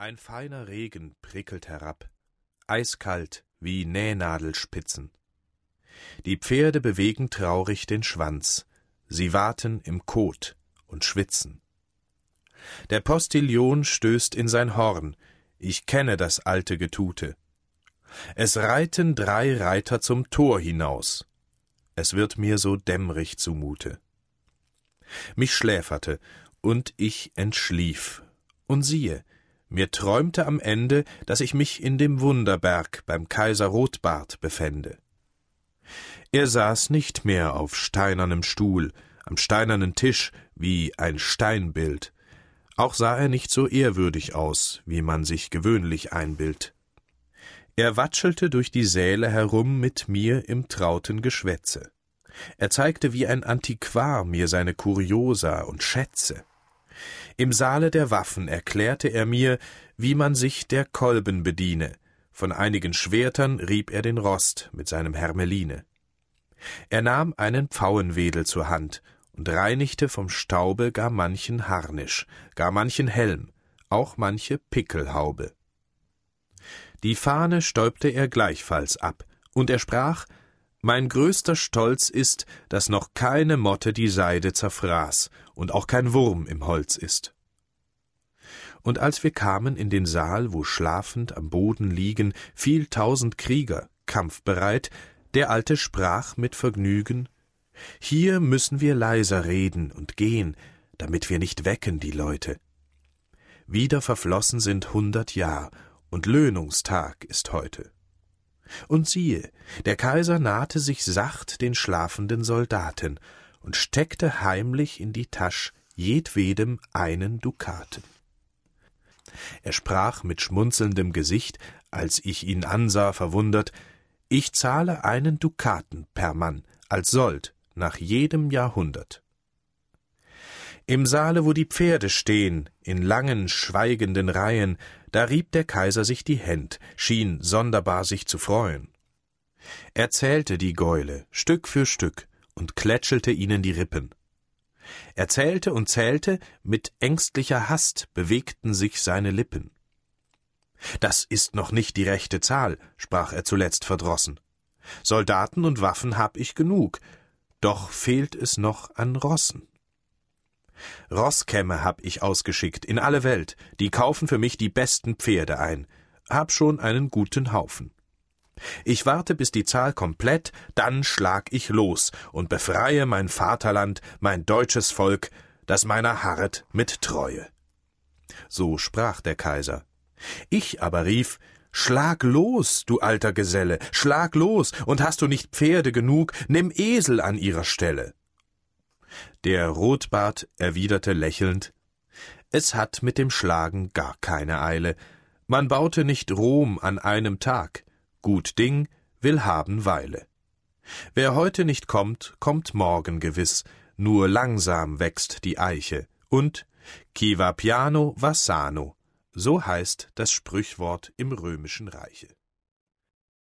Ein feiner Regen prickelt herab, eiskalt wie Nähnadelspitzen. Die Pferde bewegen traurig den Schwanz, sie warten im Kot und schwitzen. Der Postillion stößt in sein Horn, ich kenne das alte Getute. Es reiten drei Reiter zum Tor hinaus. Es wird mir so dämmrig zumute. Mich schläferte, und ich entschlief. Und siehe, mir träumte am Ende, dass ich mich in dem Wunderberg beim Kaiser Rotbart befände. Er saß nicht mehr auf steinernem Stuhl, am steinernen Tisch wie ein Steinbild, auch sah er nicht so ehrwürdig aus, wie man sich gewöhnlich einbildt. Er watschelte durch die Säle herum mit mir im trauten Geschwätze. Er zeigte wie ein Antiquar mir seine Kuriosa und Schätze. Im Saale der Waffen erklärte er mir, wie man sich der Kolben bediene, von einigen Schwertern rieb er den Rost mit seinem Hermeline. Er nahm einen Pfauenwedel zur Hand und reinigte vom Staube gar manchen Harnisch, gar manchen Helm, auch manche Pickelhaube. Die Fahne stäubte er gleichfalls ab, und er sprach Mein größter Stolz ist, dass noch keine Motte die Seide zerfraß und auch kein Wurm im Holz ist. Und als wir kamen in den Saal, wo schlafend am Boden liegen viel tausend Krieger, kampfbereit, der Alte sprach mit Vergnügen Hier müssen wir leiser reden und gehen, damit wir nicht wecken die Leute. Wieder verflossen sind hundert Jahr, und Löhnungstag ist heute. Und siehe, der Kaiser nahte sich sacht den schlafenden Soldaten und steckte heimlich in die Tasch jedwedem einen Dukaten. Er sprach mit schmunzelndem Gesicht, als ich ihn ansah, verwundert, ich zahle einen Dukaten per Mann, als Sold, nach jedem Jahrhundert. Im Saale, wo die Pferde stehen, in langen, schweigenden Reihen, da rieb der Kaiser sich die Händ, schien sonderbar sich zu freuen. Er zählte die Gäule, Stück für Stück, und klätschelte ihnen die Rippen. Er zählte und zählte, mit ängstlicher Hast bewegten sich seine Lippen. Das ist noch nicht die rechte Zahl, sprach er zuletzt verdrossen. Soldaten und Waffen hab ich genug, doch fehlt es noch an Rossen. Rosskämme hab ich ausgeschickt in alle Welt, die kaufen für mich die besten Pferde ein, hab schon einen guten Haufen. Ich warte, bis die Zahl komplett, dann schlag ich los und befreie mein Vaterland, mein deutsches Volk, das meiner harret mit Treue. So sprach der Kaiser. Ich aber rief, Schlag los, du alter Geselle, schlag los, und hast du nicht Pferde genug, nimm Esel an ihrer Stelle. Der Rotbart erwiderte lächelnd, es hat mit dem Schlagen gar keine Eile, man baute nicht Rom an einem Tag, Gut Ding will haben Weile. Wer heute nicht kommt, kommt morgen gewiss, nur langsam wächst die Eiche, und Chi va piano va sano, so heißt das Sprüchwort im römischen Reiche.